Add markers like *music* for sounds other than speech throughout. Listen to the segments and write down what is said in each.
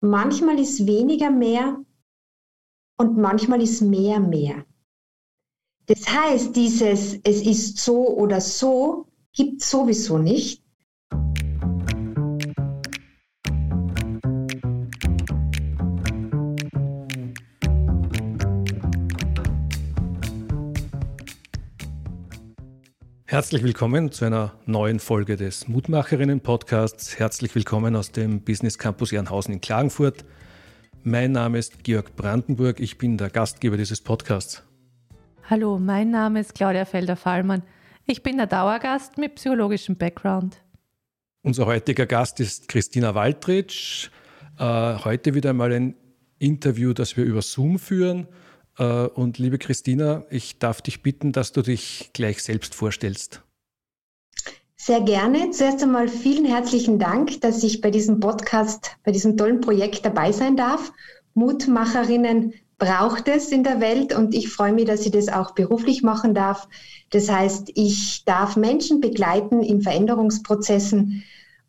manchmal ist weniger mehr und manchmal ist mehr mehr. Das heißt, dieses es ist so oder so gibt sowieso nicht. Herzlich willkommen zu einer neuen Folge des Mutmacherinnen-Podcasts. Herzlich willkommen aus dem Business Campus Ehrenhausen in Klagenfurt. Mein Name ist Georg Brandenburg, ich bin der Gastgeber dieses Podcasts. Hallo, mein Name ist Claudia Felder-Fallmann. Ich bin der Dauergast mit psychologischem Background. Unser heutiger Gast ist Christina Waldritsch. Äh, heute wieder einmal ein Interview, das wir über Zoom führen. Äh, und liebe Christina, ich darf dich bitten, dass du dich gleich selbst vorstellst. Sehr gerne. Zuerst einmal vielen herzlichen Dank, dass ich bei diesem Podcast, bei diesem tollen Projekt dabei sein darf. Mutmacherinnen braucht es in der Welt und ich freue mich, dass ich das auch beruflich machen darf. Das heißt, ich darf Menschen begleiten in Veränderungsprozessen,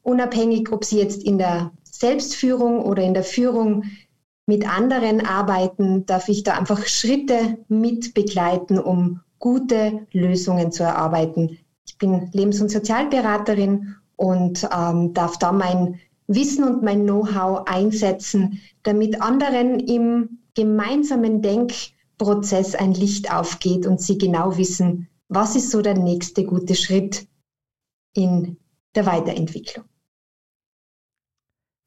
unabhängig, ob sie jetzt in der Selbstführung oder in der Führung mit anderen arbeiten, darf ich da einfach Schritte mit begleiten, um gute Lösungen zu erarbeiten. Ich bin Lebens- und Sozialberaterin und ähm, darf da mein Wissen und mein Know-how einsetzen, damit anderen im gemeinsamen Denkprozess ein Licht aufgeht und sie genau wissen, was ist so der nächste gute Schritt in der Weiterentwicklung.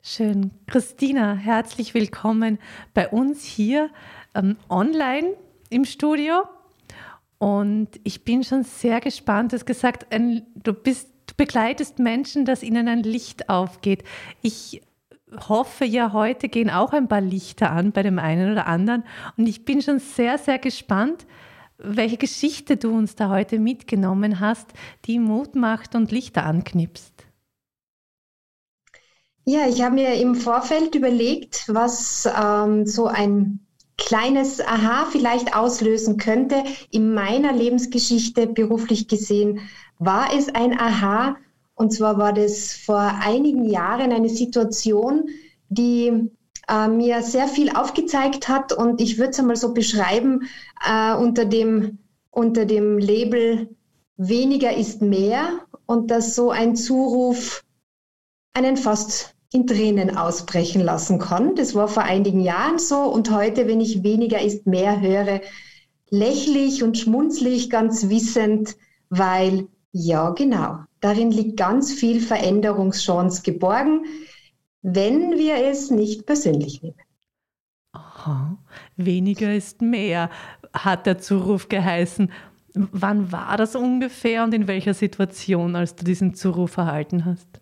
Schön. Christina, herzlich willkommen bei uns hier ähm, online im Studio. Und ich bin schon sehr gespannt. Du hast gesagt, ein, du, bist, du begleitest Menschen, dass ihnen ein Licht aufgeht. Ich hoffe ja, heute gehen auch ein paar Lichter an bei dem einen oder anderen. Und ich bin schon sehr, sehr gespannt, welche Geschichte du uns da heute mitgenommen hast, die Mut macht und Lichter anknipst. Ja, ich habe mir im Vorfeld überlegt, was ähm, so ein kleines Aha vielleicht auslösen könnte. In meiner Lebensgeschichte beruflich gesehen war es ein Aha. Und zwar war das vor einigen Jahren eine Situation, die äh, mir sehr viel aufgezeigt hat. Und ich würde es einmal so beschreiben äh, unter, dem, unter dem Label weniger ist mehr. Und dass so ein Zuruf einen fast in Tränen ausbrechen lassen kann. Das war vor einigen Jahren so und heute, wenn ich weniger ist mehr höre, lächle ich und schmunzle ich ganz wissend, weil ja, genau, darin liegt ganz viel Veränderungschance geborgen, wenn wir es nicht persönlich nehmen. Aha, weniger ist mehr, hat der Zuruf geheißen. Wann war das ungefähr und in welcher Situation, als du diesen Zuruf erhalten hast?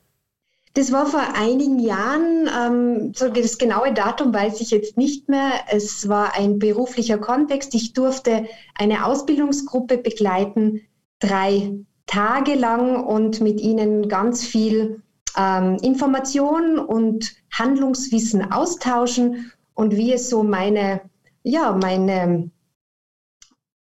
Das war vor einigen Jahren, ähm, so das genaue Datum weiß ich jetzt nicht mehr. Es war ein beruflicher Kontext. Ich durfte eine Ausbildungsgruppe begleiten, drei Tage lang und mit ihnen ganz viel ähm, Information und Handlungswissen austauschen und wie es so meine, ja, meine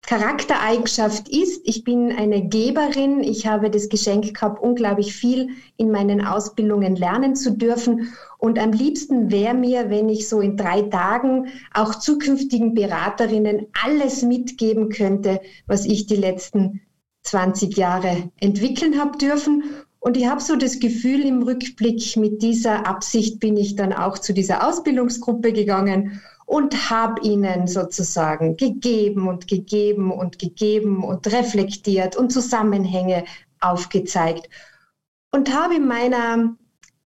Charaktereigenschaft ist, ich bin eine Geberin. Ich habe das Geschenk gehabt, unglaublich viel in meinen Ausbildungen lernen zu dürfen. Und am liebsten wäre mir, wenn ich so in drei Tagen auch zukünftigen Beraterinnen alles mitgeben könnte, was ich die letzten 20 Jahre entwickeln habe dürfen. Und ich habe so das Gefühl im Rückblick, mit dieser Absicht bin ich dann auch zu dieser Ausbildungsgruppe gegangen und habe ihnen sozusagen gegeben und gegeben und gegeben und reflektiert und Zusammenhänge aufgezeigt und habe in meiner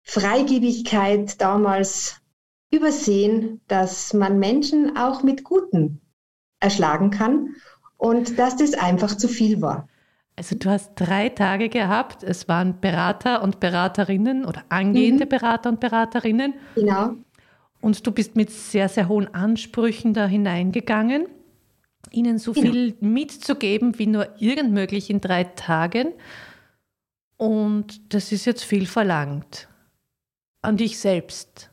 Freigebigkeit damals übersehen, dass man Menschen auch mit Guten erschlagen kann und dass das einfach zu viel war. Also du hast drei Tage gehabt, es waren Berater und Beraterinnen oder angehende mhm. Berater und Beraterinnen. Genau. Und du bist mit sehr, sehr hohen Ansprüchen da hineingegangen, ihnen so genau. viel mitzugeben wie nur irgend möglich in drei Tagen. Und das ist jetzt viel verlangt. An dich selbst.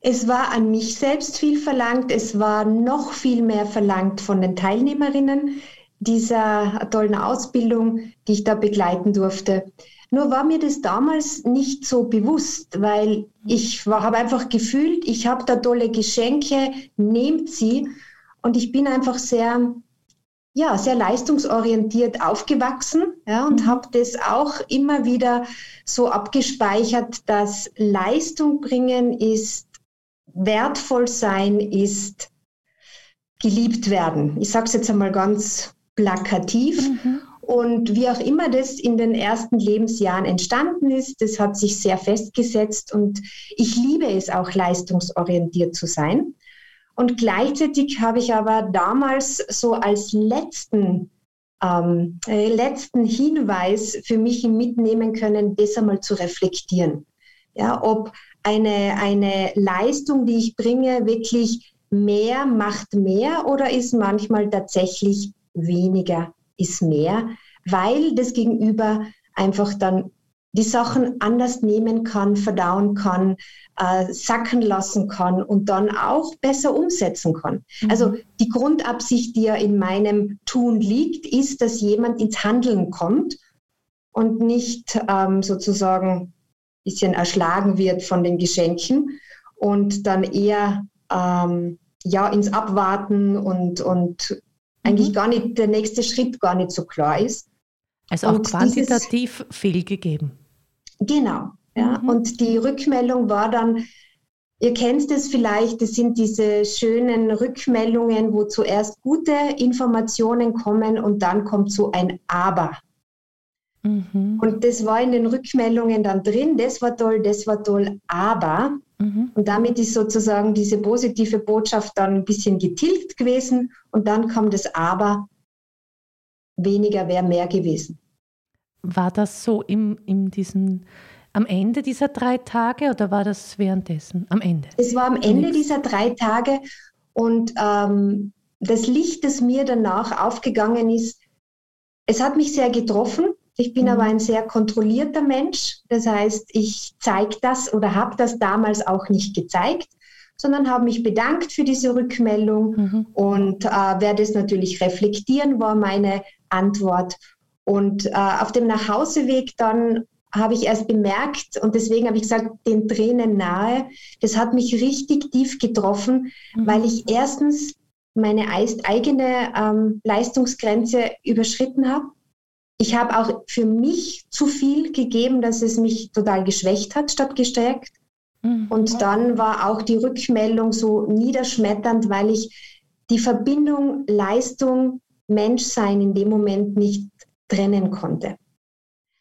Es war an mich selbst viel verlangt. Es war noch viel mehr verlangt von den Teilnehmerinnen dieser tollen Ausbildung, die ich da begleiten durfte. Nur war mir das damals nicht so bewusst, weil ich habe einfach gefühlt, ich habe da tolle Geschenke, nehmt sie. Und ich bin einfach sehr, ja, sehr leistungsorientiert aufgewachsen ja, und mhm. habe das auch immer wieder so abgespeichert, dass Leistung bringen ist, wertvoll sein ist, geliebt werden. Ich sage es jetzt einmal ganz plakativ. Mhm. Und wie auch immer das in den ersten Lebensjahren entstanden ist, das hat sich sehr festgesetzt und ich liebe es auch leistungsorientiert zu sein. Und gleichzeitig habe ich aber damals so als letzten, ähm, äh, letzten Hinweis für mich mitnehmen können, das einmal zu reflektieren. Ja, ob eine, eine Leistung, die ich bringe, wirklich mehr macht mehr oder ist manchmal tatsächlich weniger ist mehr, weil das Gegenüber einfach dann die Sachen anders nehmen kann, verdauen kann, äh, sacken lassen kann und dann auch besser umsetzen kann. Mhm. Also die Grundabsicht, die ja in meinem Tun liegt, ist, dass jemand ins Handeln kommt und nicht ähm, sozusagen ein bisschen erschlagen wird von den Geschenken und dann eher ähm, ja ins Abwarten und, und eigentlich mhm. gar nicht, der nächste Schritt gar nicht so klar ist. Also auch und quantitativ dieses, viel gegeben. Genau, ja. Mhm. Und die Rückmeldung war dann, ihr kennt es vielleicht, das sind diese schönen Rückmeldungen, wo zuerst gute Informationen kommen und dann kommt so ein Aber. Mhm. Und das war in den Rückmeldungen dann drin, das war toll, das war toll, aber. Mhm. Und damit ist sozusagen diese positive Botschaft dann ein bisschen getilgt gewesen und dann kam das aber, weniger wäre mehr gewesen. War das so im, in diesem, am Ende dieser drei Tage oder war das währenddessen? Am Ende? Es war am Ende dieser drei Tage und ähm, das Licht, das mir danach aufgegangen ist, es hat mich sehr getroffen ich bin mhm. aber ein sehr kontrollierter Mensch. Das heißt, ich zeige das oder habe das damals auch nicht gezeigt, sondern habe mich bedankt für diese Rückmeldung mhm. und äh, werde es natürlich reflektieren, war meine Antwort. Und äh, auf dem Nachhauseweg dann habe ich erst bemerkt und deswegen habe ich gesagt, den Tränen nahe. Das hat mich richtig tief getroffen, mhm. weil ich erstens meine eigene ähm, Leistungsgrenze überschritten habe ich habe auch für mich zu viel gegeben, dass es mich total geschwächt hat, statt gestärkt. Mhm. Und dann war auch die Rückmeldung so niederschmetternd, weil ich die Verbindung Leistung, Menschsein in dem Moment nicht trennen konnte.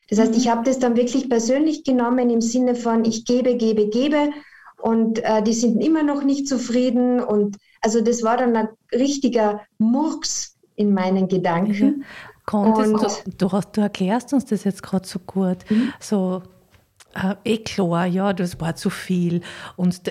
Das heißt, ich mhm. habe das dann wirklich persönlich genommen im Sinne von, ich gebe, gebe, gebe und äh, die sind immer noch nicht zufrieden. Und also das war dann ein richtiger Murks in meinen Gedanken. Mhm. Konntest du, du, hast, du erklärst uns das jetzt gerade so gut. Mhm. So, äh, eh klar, ja, das war zu viel. Und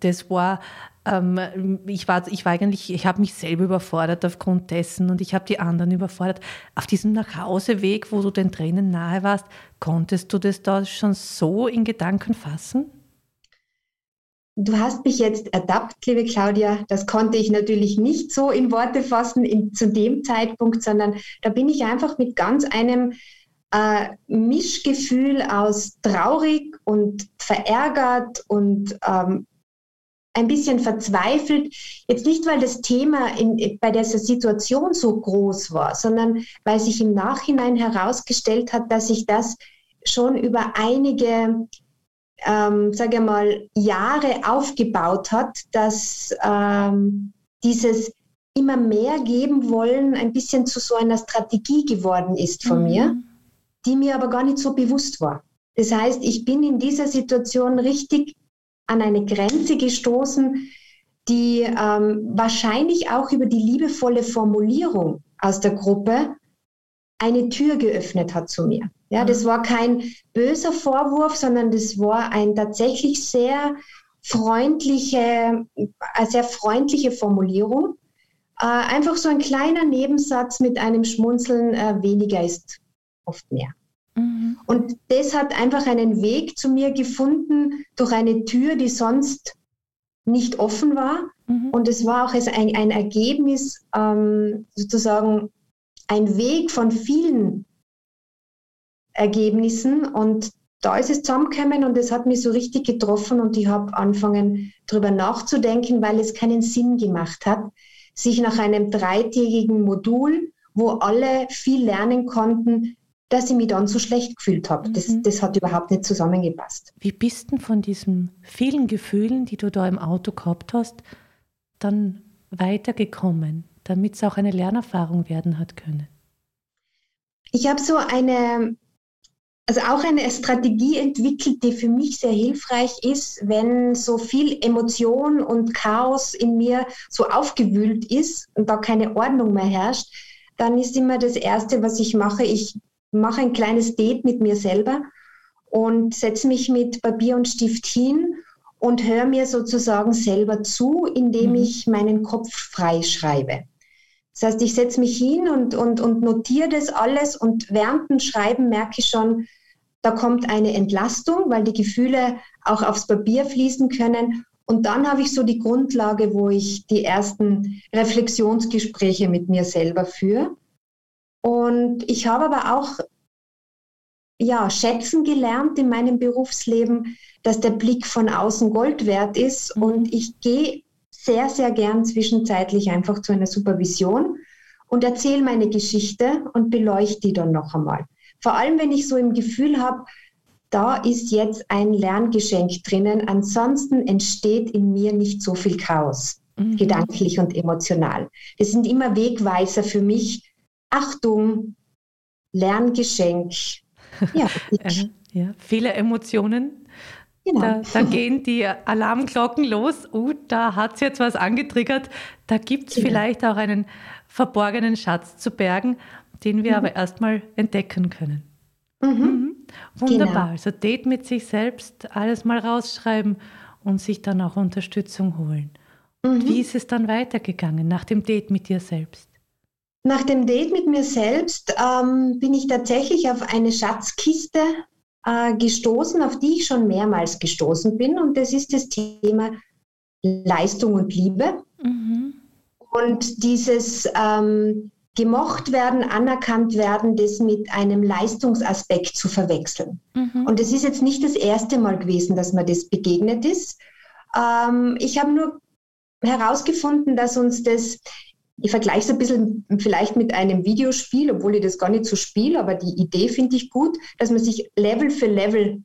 das war, ähm, ich war, ich war eigentlich, ich habe mich selber überfordert aufgrund dessen und ich habe die anderen überfordert. Auf diesem Nachhauseweg, wo du den Tränen nahe warst, konntest du das da schon so in Gedanken fassen? Du hast mich jetzt ertappt, liebe Claudia. Das konnte ich natürlich nicht so in Worte fassen in, zu dem Zeitpunkt, sondern da bin ich einfach mit ganz einem äh, Mischgefühl aus traurig und verärgert und ähm, ein bisschen verzweifelt. Jetzt nicht, weil das Thema in, bei dieser Situation so groß war, sondern weil sich im Nachhinein herausgestellt hat, dass ich das schon über einige ähm, sage mal, Jahre aufgebaut hat, dass ähm, dieses immer mehr geben wollen ein bisschen zu so einer Strategie geworden ist von mhm. mir, die mir aber gar nicht so bewusst war. Das heißt, ich bin in dieser Situation richtig an eine Grenze gestoßen, die ähm, wahrscheinlich auch über die liebevolle Formulierung aus der Gruppe eine Tür geöffnet hat zu mir. Ja, das war kein böser Vorwurf, sondern das war ein tatsächlich sehr freundliche, eine sehr freundliche Formulierung. Äh, einfach so ein kleiner Nebensatz mit einem Schmunzeln, äh, weniger ist oft mehr. Mhm. Und das hat einfach einen Weg zu mir gefunden durch eine Tür, die sonst nicht offen war. Mhm. Und es war auch ein, ein Ergebnis, ähm, sozusagen ein Weg von vielen Ergebnissen und da ist es zusammengekommen und es hat mich so richtig getroffen und ich habe angefangen darüber nachzudenken, weil es keinen Sinn gemacht hat, sich nach einem dreitägigen Modul, wo alle viel lernen konnten, dass ich mich dann so schlecht gefühlt habe. Mhm. Das, das hat überhaupt nicht zusammengepasst. Wie bist du von diesen vielen Gefühlen, die du da im Auto gehabt hast, dann weitergekommen, damit es auch eine Lernerfahrung werden hat können? Ich habe so eine, also auch eine Strategie entwickelt, die für mich sehr hilfreich ist, wenn so viel Emotion und Chaos in mir so aufgewühlt ist und da keine Ordnung mehr herrscht, dann ist immer das Erste, was ich mache, ich mache ein kleines Date mit mir selber und setze mich mit Papier und Stift hin und höre mir sozusagen selber zu, indem mhm. ich meinen Kopf freischreibe. Das heißt, ich setze mich hin und, und, und notiere das alles und während dem Schreiben merke ich schon, da kommt eine Entlastung, weil die Gefühle auch aufs Papier fließen können. Und dann habe ich so die Grundlage, wo ich die ersten Reflexionsgespräche mit mir selber führe. Und ich habe aber auch ja, schätzen gelernt in meinem Berufsleben, dass der Blick von außen Gold wert ist. Mhm. Und ich gehe sehr, sehr gern zwischenzeitlich einfach zu einer Supervision und erzähle meine Geschichte und beleuchte die dann noch einmal. Vor allem, wenn ich so im Gefühl habe, da ist jetzt ein Lerngeschenk drinnen. Ansonsten entsteht in mir nicht so viel Chaos, mhm. gedanklich und emotional. Das sind immer Wegweiser für mich, Achtung, Lerngeschenk. *laughs* Ja, ja viele Emotionen. Genau. Da, da, gehen die Alarmglocken los. Uh, da hat es jetzt was angetriggert. Da gibt es genau. vielleicht auch einen verborgenen Schatz zu bergen, den wir mhm. aber erstmal entdecken können. Mhm. Mhm. Wunderbar. Genau. Also Date mit sich selbst, alles mal rausschreiben und sich dann auch Unterstützung holen. Und mhm. wie ist es dann weitergegangen nach dem Date mit dir selbst? Nach dem Date mit mir selbst ähm, bin ich tatsächlich auf eine Schatzkiste äh, gestoßen, auf die ich schon mehrmals gestoßen bin. Und das ist das Thema Leistung und Liebe. Mhm. Und dieses ähm, gemocht werden, anerkannt werden, das mit einem Leistungsaspekt zu verwechseln. Mhm. Und es ist jetzt nicht das erste Mal gewesen, dass mir das begegnet ist. Ähm, ich habe nur herausgefunden, dass uns das ich vergleiche es ein bisschen vielleicht mit einem Videospiel, obwohl ich das gar nicht so spiele, aber die Idee finde ich gut, dass man sich Level für Level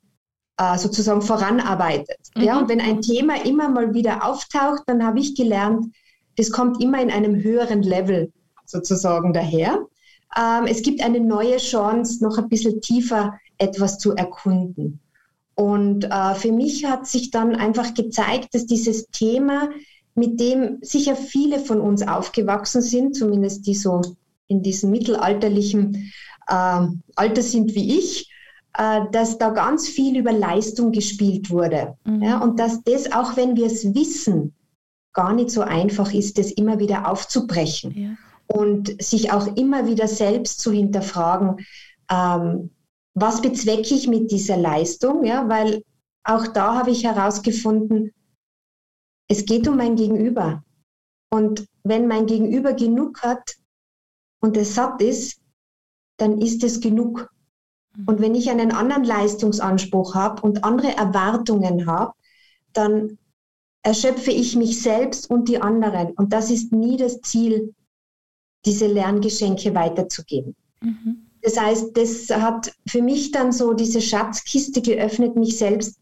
äh, sozusagen voranarbeitet. Mhm. Ja, und wenn ein Thema immer mal wieder auftaucht, dann habe ich gelernt, das kommt immer in einem höheren Level sozusagen daher. Ähm, es gibt eine neue Chance, noch ein bisschen tiefer etwas zu erkunden. Und äh, für mich hat sich dann einfach gezeigt, dass dieses Thema mit dem sicher viele von uns aufgewachsen sind, zumindest die so in diesem mittelalterlichen äh, Alter sind wie ich, äh, dass da ganz viel über Leistung gespielt wurde. Mhm. Ja, und dass das, auch wenn wir es wissen, gar nicht so einfach ist, das immer wieder aufzubrechen ja. Und sich auch immer wieder selbst zu hinterfragen, ähm, was bezwecke ich mit dieser Leistung? Ja, weil auch da habe ich herausgefunden, es geht um mein Gegenüber. Und wenn mein Gegenüber genug hat und es satt ist, dann ist es genug. Mhm. Und wenn ich einen anderen Leistungsanspruch habe und andere Erwartungen habe, dann erschöpfe ich mich selbst und die anderen. Und das ist nie das Ziel, diese Lerngeschenke weiterzugeben. Mhm. Das heißt, das hat für mich dann so diese Schatzkiste geöffnet, mich selbst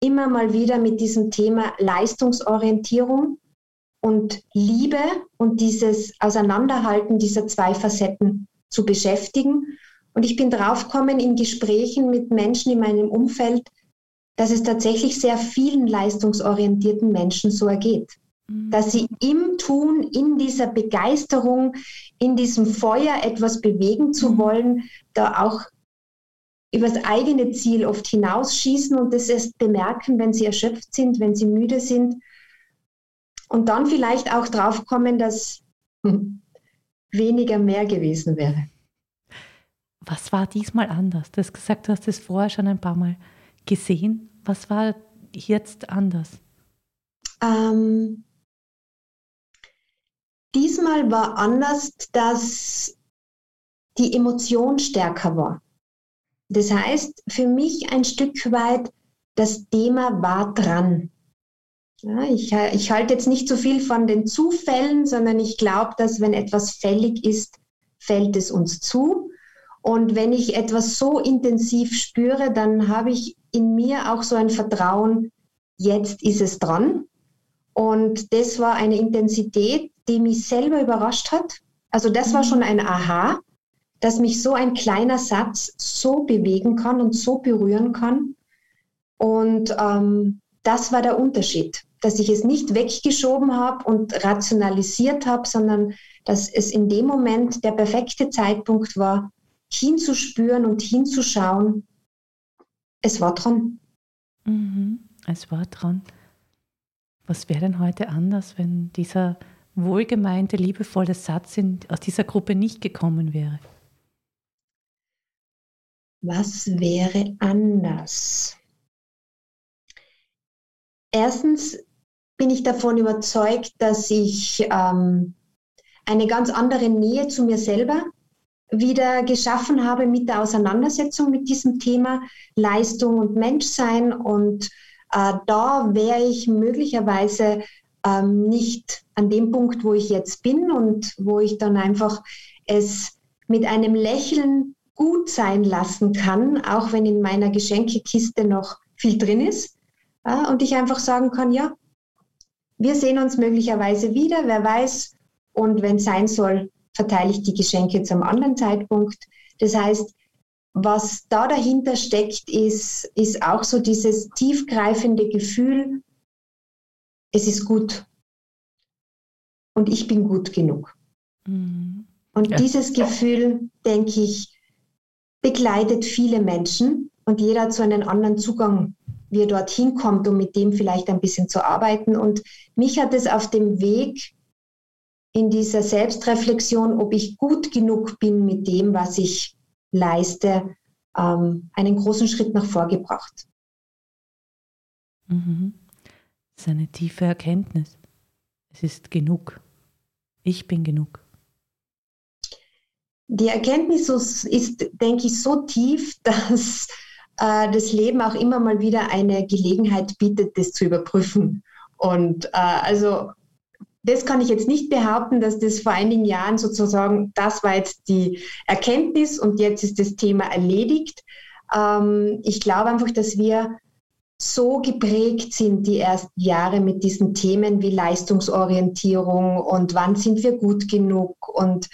immer mal wieder mit diesem Thema Leistungsorientierung und Liebe und dieses Auseinanderhalten dieser zwei Facetten zu beschäftigen. Und ich bin draufgekommen in Gesprächen mit Menschen in meinem Umfeld, dass es tatsächlich sehr vielen leistungsorientierten Menschen so ergeht. Dass sie im Tun, in dieser Begeisterung, in diesem Feuer etwas bewegen zu mhm. wollen, da auch übers eigene Ziel oft hinausschießen und das erst bemerken, wenn sie erschöpft sind, wenn sie müde sind. Und dann vielleicht auch drauf kommen, dass *laughs* weniger mehr gewesen wäre. Was war diesmal anders? Du hast gesagt, du hast es vorher schon ein paar Mal gesehen. Was war jetzt anders? Ähm, diesmal war anders, dass die Emotion stärker war. Das heißt, für mich ein Stück weit, das Thema war dran. Ja, ich, ich halte jetzt nicht so viel von den Zufällen, sondern ich glaube, dass wenn etwas fällig ist, fällt es uns zu. Und wenn ich etwas so intensiv spüre, dann habe ich in mir auch so ein Vertrauen, jetzt ist es dran. Und das war eine Intensität, die mich selber überrascht hat. Also das war schon ein Aha, dass mich so ein kleiner Satz so bewegen kann und so berühren kann. Und ähm, das war der Unterschied, dass ich es nicht weggeschoben habe und rationalisiert habe, sondern dass es in dem Moment der perfekte Zeitpunkt war, hinzuspüren und hinzuschauen. Es war dran. Mhm, es war dran. Was wäre denn heute anders, wenn dieser wohlgemeinte, liebevolle Satz in, aus dieser Gruppe nicht gekommen wäre? Was wäre anders? Erstens bin ich davon überzeugt, dass ich ähm, eine ganz andere Nähe zu mir selber wieder geschaffen habe mit der Auseinandersetzung mit diesem Thema Leistung und Menschsein. Und äh, da wäre ich möglicherweise ähm, nicht an dem Punkt, wo ich jetzt bin und wo ich dann einfach es mit einem Lächeln gut sein lassen kann, auch wenn in meiner Geschenkekiste noch viel drin ist. Ja, und ich einfach sagen kann, ja, wir sehen uns möglicherweise wieder, wer weiß. Und wenn es sein soll, verteile ich die Geschenke zum anderen Zeitpunkt. Das heißt, was da dahinter steckt, ist, ist auch so dieses tiefgreifende Gefühl, es ist gut und ich bin gut genug. Mhm. Und ja. dieses Gefühl, denke ich, begleitet viele Menschen und jeder hat so einen anderen Zugang, wie er dorthin kommt, um mit dem vielleicht ein bisschen zu arbeiten. Und mich hat es auf dem Weg in dieser Selbstreflexion, ob ich gut genug bin mit dem, was ich leiste, ähm, einen großen Schritt nach vorgebracht. Mhm. Ist eine tiefe Erkenntnis. Es ist genug. Ich bin genug. Die Erkenntnis ist, denke ich, so tief, *laughs* dass äh, das Leben auch immer mal wieder eine Gelegenheit bietet, das zu überprüfen. Und äh, also das kann ich jetzt nicht behaupten, dass das vor einigen Jahren sozusagen, das war jetzt die Erkenntnis und jetzt ist das Thema erledigt. Ähm, ich glaube einfach, dass wir so geprägt sind die ersten Jahre mit diesen Themen wie Leistungsorientierung und wann sind wir gut genug und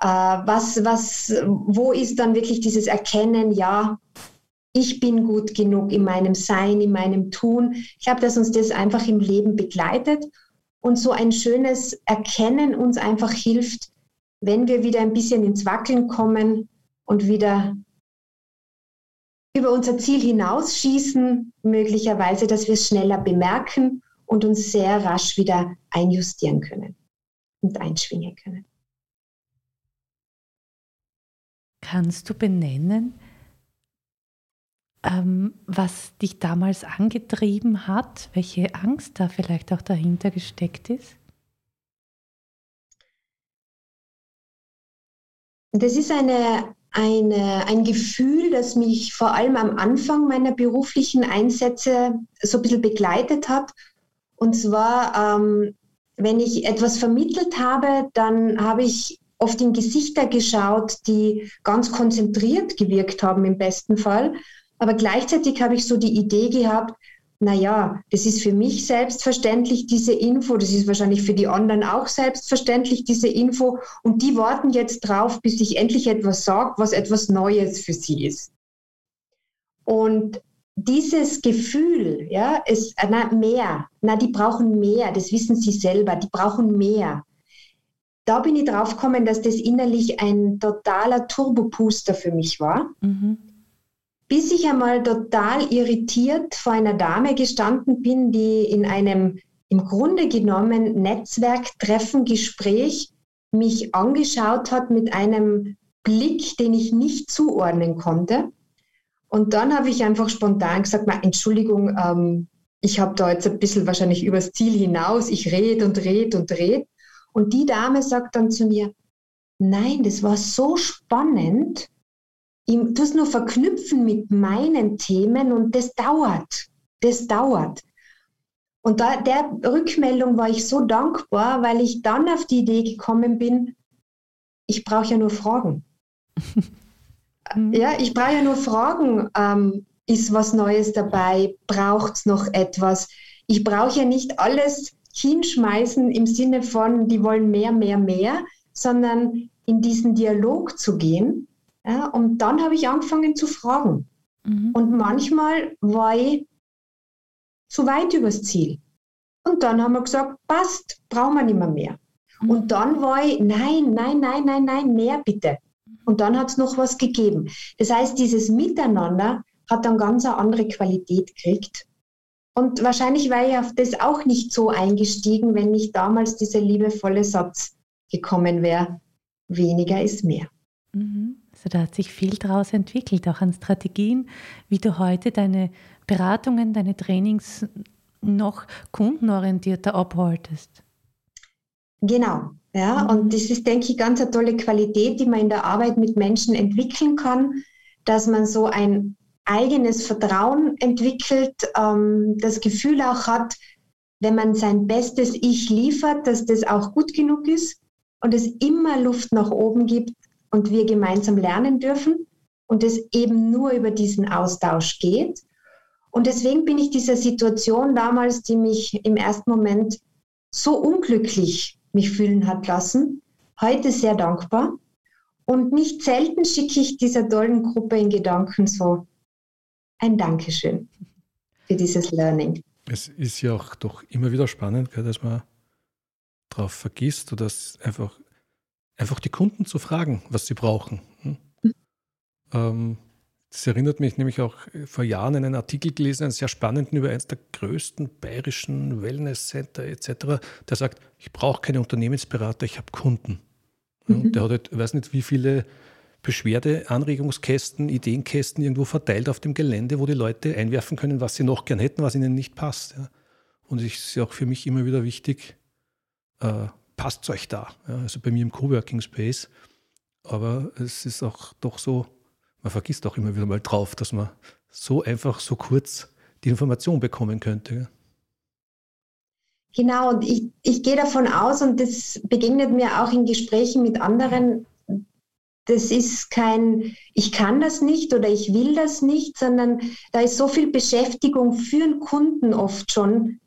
äh, was, was, wo ist dann wirklich dieses Erkennen, ja, ich bin gut genug in meinem Sein, in meinem Tun. Ich glaube, dass uns das einfach im Leben begleitet und so ein schönes Erkennen uns einfach hilft, wenn wir wieder ein bisschen ins Wackeln kommen und wieder über unser Ziel hinausschießen, möglicherweise, dass wir es schneller bemerken und uns sehr rasch wieder einjustieren können und einschwingen können. Kannst du benennen, ähm, was dich damals angetrieben hat, welche Angst da vielleicht auch dahinter gesteckt ist? Das ist eine, eine, ein Gefühl, das mich vor allem am Anfang meiner beruflichen Einsätze so ein bisschen begleitet hat. Und zwar, ähm, wenn ich etwas vermittelt habe, dann habe ich oft in Gesichter geschaut, die ganz konzentriert gewirkt haben im besten Fall aber gleichzeitig habe ich so die Idee gehabt, naja, das ist für mich selbstverständlich, diese Info, das ist wahrscheinlich für die anderen auch selbstverständlich, diese Info. Und die warten jetzt drauf, bis ich endlich etwas sage, was etwas Neues für sie ist. Und dieses Gefühl, ja, ist, na, mehr, na, die brauchen mehr, das wissen sie selber, die brauchen mehr. Da bin ich drauf gekommen, dass das innerlich ein totaler Turbopuster für mich war. Mhm bis ich einmal total irritiert vor einer Dame gestanden bin, die in einem im Grunde genommen Netzwerktreffen, Gespräch mich angeschaut hat mit einem Blick, den ich nicht zuordnen konnte. Und dann habe ich einfach spontan gesagt, Entschuldigung, ähm, ich habe da jetzt ein bisschen wahrscheinlich übers Ziel hinaus, ich rede und rede und rede. Und die Dame sagt dann zu mir, nein, das war so spannend, ich es nur verknüpfen mit meinen Themen und das dauert. Das dauert. Und da, der Rückmeldung war ich so dankbar, weil ich dann auf die Idee gekommen bin, ich brauche ja nur Fragen. *laughs* Mhm. ja, ich brauche ja nur Fragen. Ähm, ist was Neues dabei? Braucht es noch etwas? Ich brauche ja nicht alles hinschmeißen im Sinne von, die wollen mehr, mehr, mehr, sondern in diesen Dialog zu gehen. Ja, und dann habe ich angefangen zu fragen. Mhm. Und manchmal war ich zu weit übers Ziel. Und dann haben wir gesagt, passt, brauchen wir nicht mehr mehr. Mhm. Und dann war ich, nein, nein, nein, nein, nein, mehr bitte. Und dann hat es noch was gegeben. Das heißt, dieses Miteinander hat dann ganz eine andere Qualität gekriegt. Und wahrscheinlich wäre ich auf das auch nicht so eingestiegen, wenn nicht damals dieser liebevolle Satz gekommen wäre, weniger ist mehr. Mhm. Also da hat sich viel daraus entwickelt, auch an Strategien, wie du heute deine Beratungen, deine Trainings noch kundenorientierter abhaltest. Genau, ja, mhm. und das ist, denke ich, ganz eine tolle Qualität, die man in der Arbeit mit Menschen entwickeln kann, dass man so ein eigenes Vertrauen entwickelt, ähm, das Gefühl auch hat, wenn man sein bestes Ich liefert, dass das auch gut genug ist und es immer Luft nach oben gibt und wir gemeinsam lernen dürfen und es eben nur über diesen Austausch geht. Und deswegen bin ich dieser Situation damals, die mich im ersten Moment so unglücklich mich fühlen hat lassen, heute sehr dankbar. Und nicht selten schicke ich dieser tollen Gruppe in Gedanken so ein Dankeschön für dieses Learning. Es ist ja auch doch immer wieder spannend, dass man darauf vergisst oder einfach, einfach die Kunden zu fragen, was sie brauchen. Hm? Mhm. Ähm, das erinnert mich nämlich auch vor Jahren in einem Artikel gelesen, einen sehr spannenden über eines der größten bayerischen Wellness-Center etc., der sagt, ich brauche keine Unternehmensberater, ich habe Kunden. Mhm. Der hat, halt, ich weiß nicht, wie viele Beschwerde, Anregungskästen, Ideenkästen irgendwo verteilt auf dem Gelände, wo die Leute einwerfen können, was sie noch gern hätten, was ihnen nicht passt. Ja. Und es ist ja auch für mich immer wieder wichtig, äh, passt euch da. Ja. Also bei mir im Coworking Space. Aber es ist auch doch so, man vergisst auch immer wieder mal drauf, dass man so einfach, so kurz die Information bekommen könnte. Genau, und ich, ich gehe davon aus, und das begegnet mir auch in Gesprächen mit anderen, das ist kein, ich kann das nicht oder ich will das nicht, sondern da ist so viel Beschäftigung für den Kunden oft schon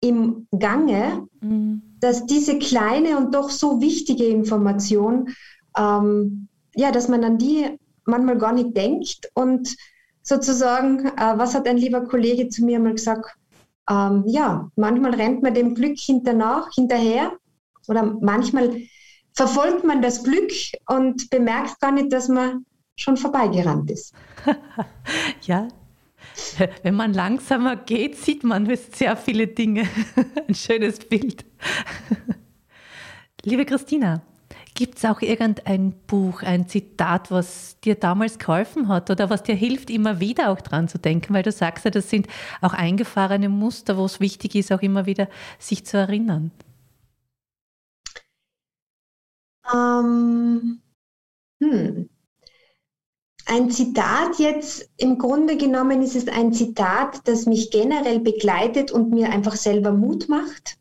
im Gange, mhm. Dass diese kleine und doch so wichtige Information, ähm, ja, dass man an die manchmal gar nicht denkt und sozusagen, äh, was hat ein lieber Kollege zu mir mal gesagt? Ähm, ja, manchmal rennt man dem Glück hinternach, hinterher oder manchmal verfolgt man das Glück und bemerkt gar nicht, dass man schon vorbeigerannt ist. *laughs* ja, *laughs* wenn man langsamer geht, sieht man sehr viele Dinge. *laughs* Ein schönes Bild. *laughs* Liebe Christina, gibt es auch irgendein Buch, ein Zitat, was dir damals geholfen hat oder was dir hilft, immer wieder auch dran zu denken? Weil du sagst ja, das sind auch eingefahrene Muster, wo es wichtig ist, auch immer wieder sich zu erinnern. Ähm, hm. Ein Zitat jetzt, im Grunde genommen ist es ein Zitat, das mich generell begleitet und mir einfach selber Mut macht,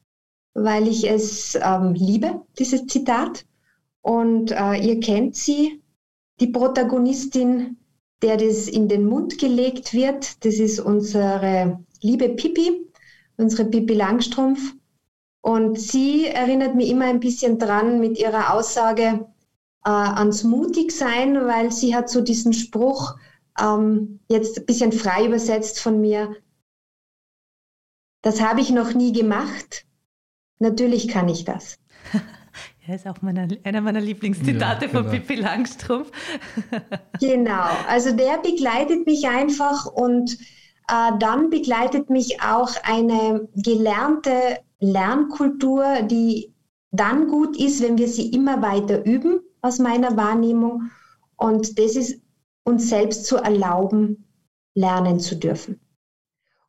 weil ich es ähm, liebe, dieses Zitat. Und äh, ihr kennt sie, die Protagonistin, der das in den Mund gelegt wird. Das ist unsere liebe Pippi, unsere Pippi Langstrumpf. Und sie erinnert mich immer ein bisschen dran mit ihrer Aussage äh, ans Mutigsein, weil sie hat so diesen Spruch, ähm, jetzt ein bisschen frei übersetzt von mir, das habe ich noch nie gemacht. Natürlich kann ich das. *laughs* Ja, ist auch meine, einer meiner Lieblingszitate ja, genau. von Pippi Langstrumpf. *laughs* genau, also der begleitet mich einfach und äh, dann begleitet mich auch eine gelernte Lernkultur, die dann gut ist, wenn wir sie immer weiter üben, aus meiner Wahrnehmung. Und das ist uns selbst zu erlauben, lernen zu dürfen.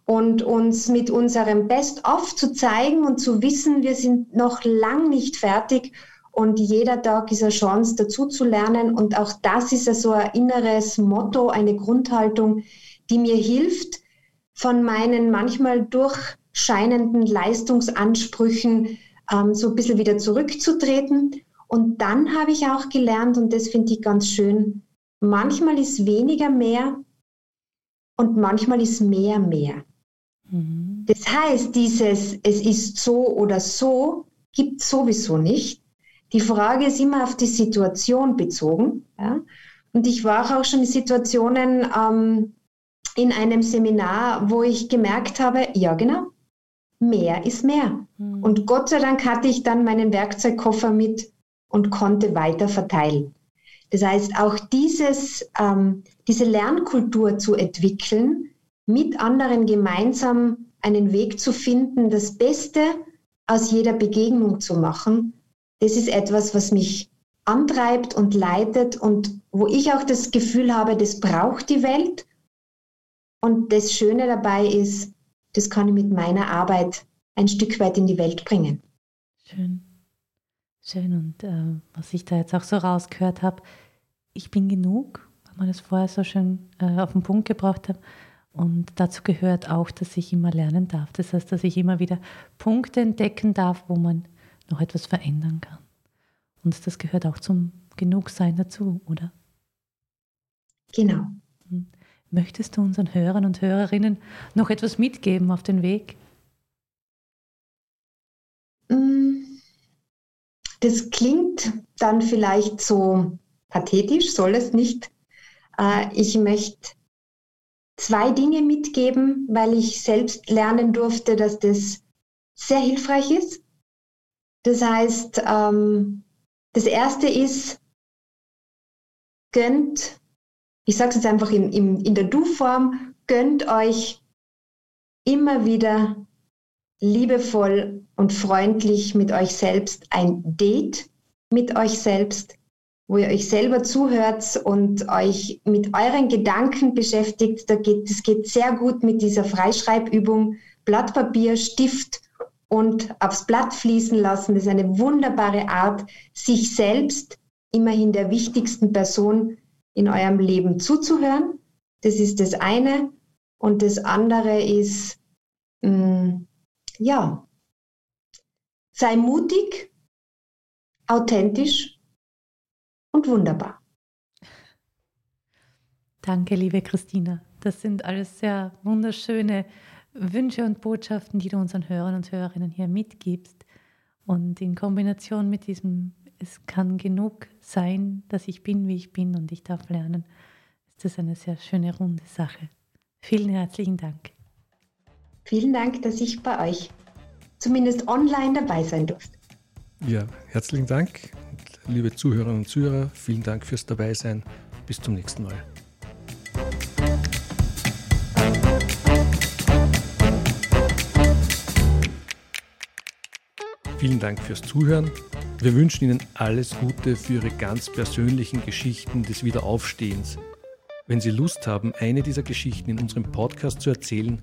Und uns mit unserem Best-of zu zeigen und zu wissen, wir sind noch lang nicht fertig und jeder Tag ist eine Chance dazu zu lernen und auch das ist so ein inneres Motto, eine Grundhaltung, die mir hilft, von meinen manchmal durchscheinenden Leistungsansprüchen ähm, so ein bisschen wieder zurückzutreten. Und dann habe ich auch gelernt, und das finde ich ganz schön, manchmal ist weniger mehr und manchmal ist mehr mehr. Mhm. Das heißt, dieses es ist so oder so gibt sowieso nicht. Die Frage ist immer auf die Situation bezogen. Ja? Und ich war auch schon in Situationen ähm, in einem Seminar, wo ich gemerkt habe, ja genau, mehr ist mehr. Mhm. Und Gott sei Dank hatte ich dann meinen Werkzeugkoffer mit und konnte weiter verteilen. Das heißt, auch dieses, ähm, diese Lernkultur zu entwickeln, mit anderen gemeinsam einen Weg zu finden, das Beste aus jeder Begegnung zu machen, das ist etwas, was mich antreibt und leitet und wo ich auch das Gefühl habe, das braucht die Welt. Und das Schöne dabei ist, das kann ich mit meiner Arbeit ein Stück weit in die Welt bringen. Schön. Schön. Und äh, was ich da jetzt auch so rausgehört habe, ich bin genug, weil man das vorher so schön äh, auf den Punkt gebracht hat. Und dazu gehört auch, dass ich immer lernen darf. Das heißt, dass ich immer wieder Punkte entdecken darf, wo man noch etwas verändern kann. Und das gehört auch zum Genugsein dazu, oder? Genau. Hm. Möchtest du unseren Hörern und Hörerinnen noch etwas mitgeben auf den Weg? Das klingt dann vielleicht so pathetisch, soll es nicht. Äh, ich möchte zwei Dinge mitgeben, weil ich selbst lernen durfte, dass das sehr hilfreich ist. Das heißt, ähm, das erste ist, gönnt, ich sage es jetzt einfach in, in, in der Du-Form, gönnt euch immer wieder liebevoll und freundlich mit euch selbst ein Date mit euch selbst, wo ihr euch selber zuhört und euch mit euren Gedanken beschäftigt. Da geht, das geht sehr gut mit dieser Freischreibübung. Blatt Papier, Stift und aufs Blatt fließen lassen. Das ist eine wunderbare Art, sich selbst, immerhin der wichtigsten Person in eurem Leben zuzuhören. Das ist das eine. Und das andere ist, mh, mm, ja, sei mutig, authentisch und wunderbar. Danke, liebe Christina. Das sind alles sehr wunderschöne Wünsche und Botschaften, die du unseren Hörern und Hörerinnen hier mitgibst. Und in Kombination mit diesem, es kann genug sein, dass ich bin, wie ich bin und ich darf lernen, ist das eine sehr schöne, runde Sache. Vielen herzlichen Dank. Vielen Dank, dass ich bei euch zumindest online dabei sein durfte. Ja, herzlichen Dank liebe Zuhörerinnen und Zuhörer, vielen Dank fürs Dabeisein. Bis zum nächsten Mal. Vielen Dank fürs Zuhören. Wir wünschen Ihnen alles Gute für Ihre ganz persönlichen Geschichten des Wiederaufstehens. Wenn Sie Lust haben, eine dieser Geschichten in unserem Podcast zu erzählen,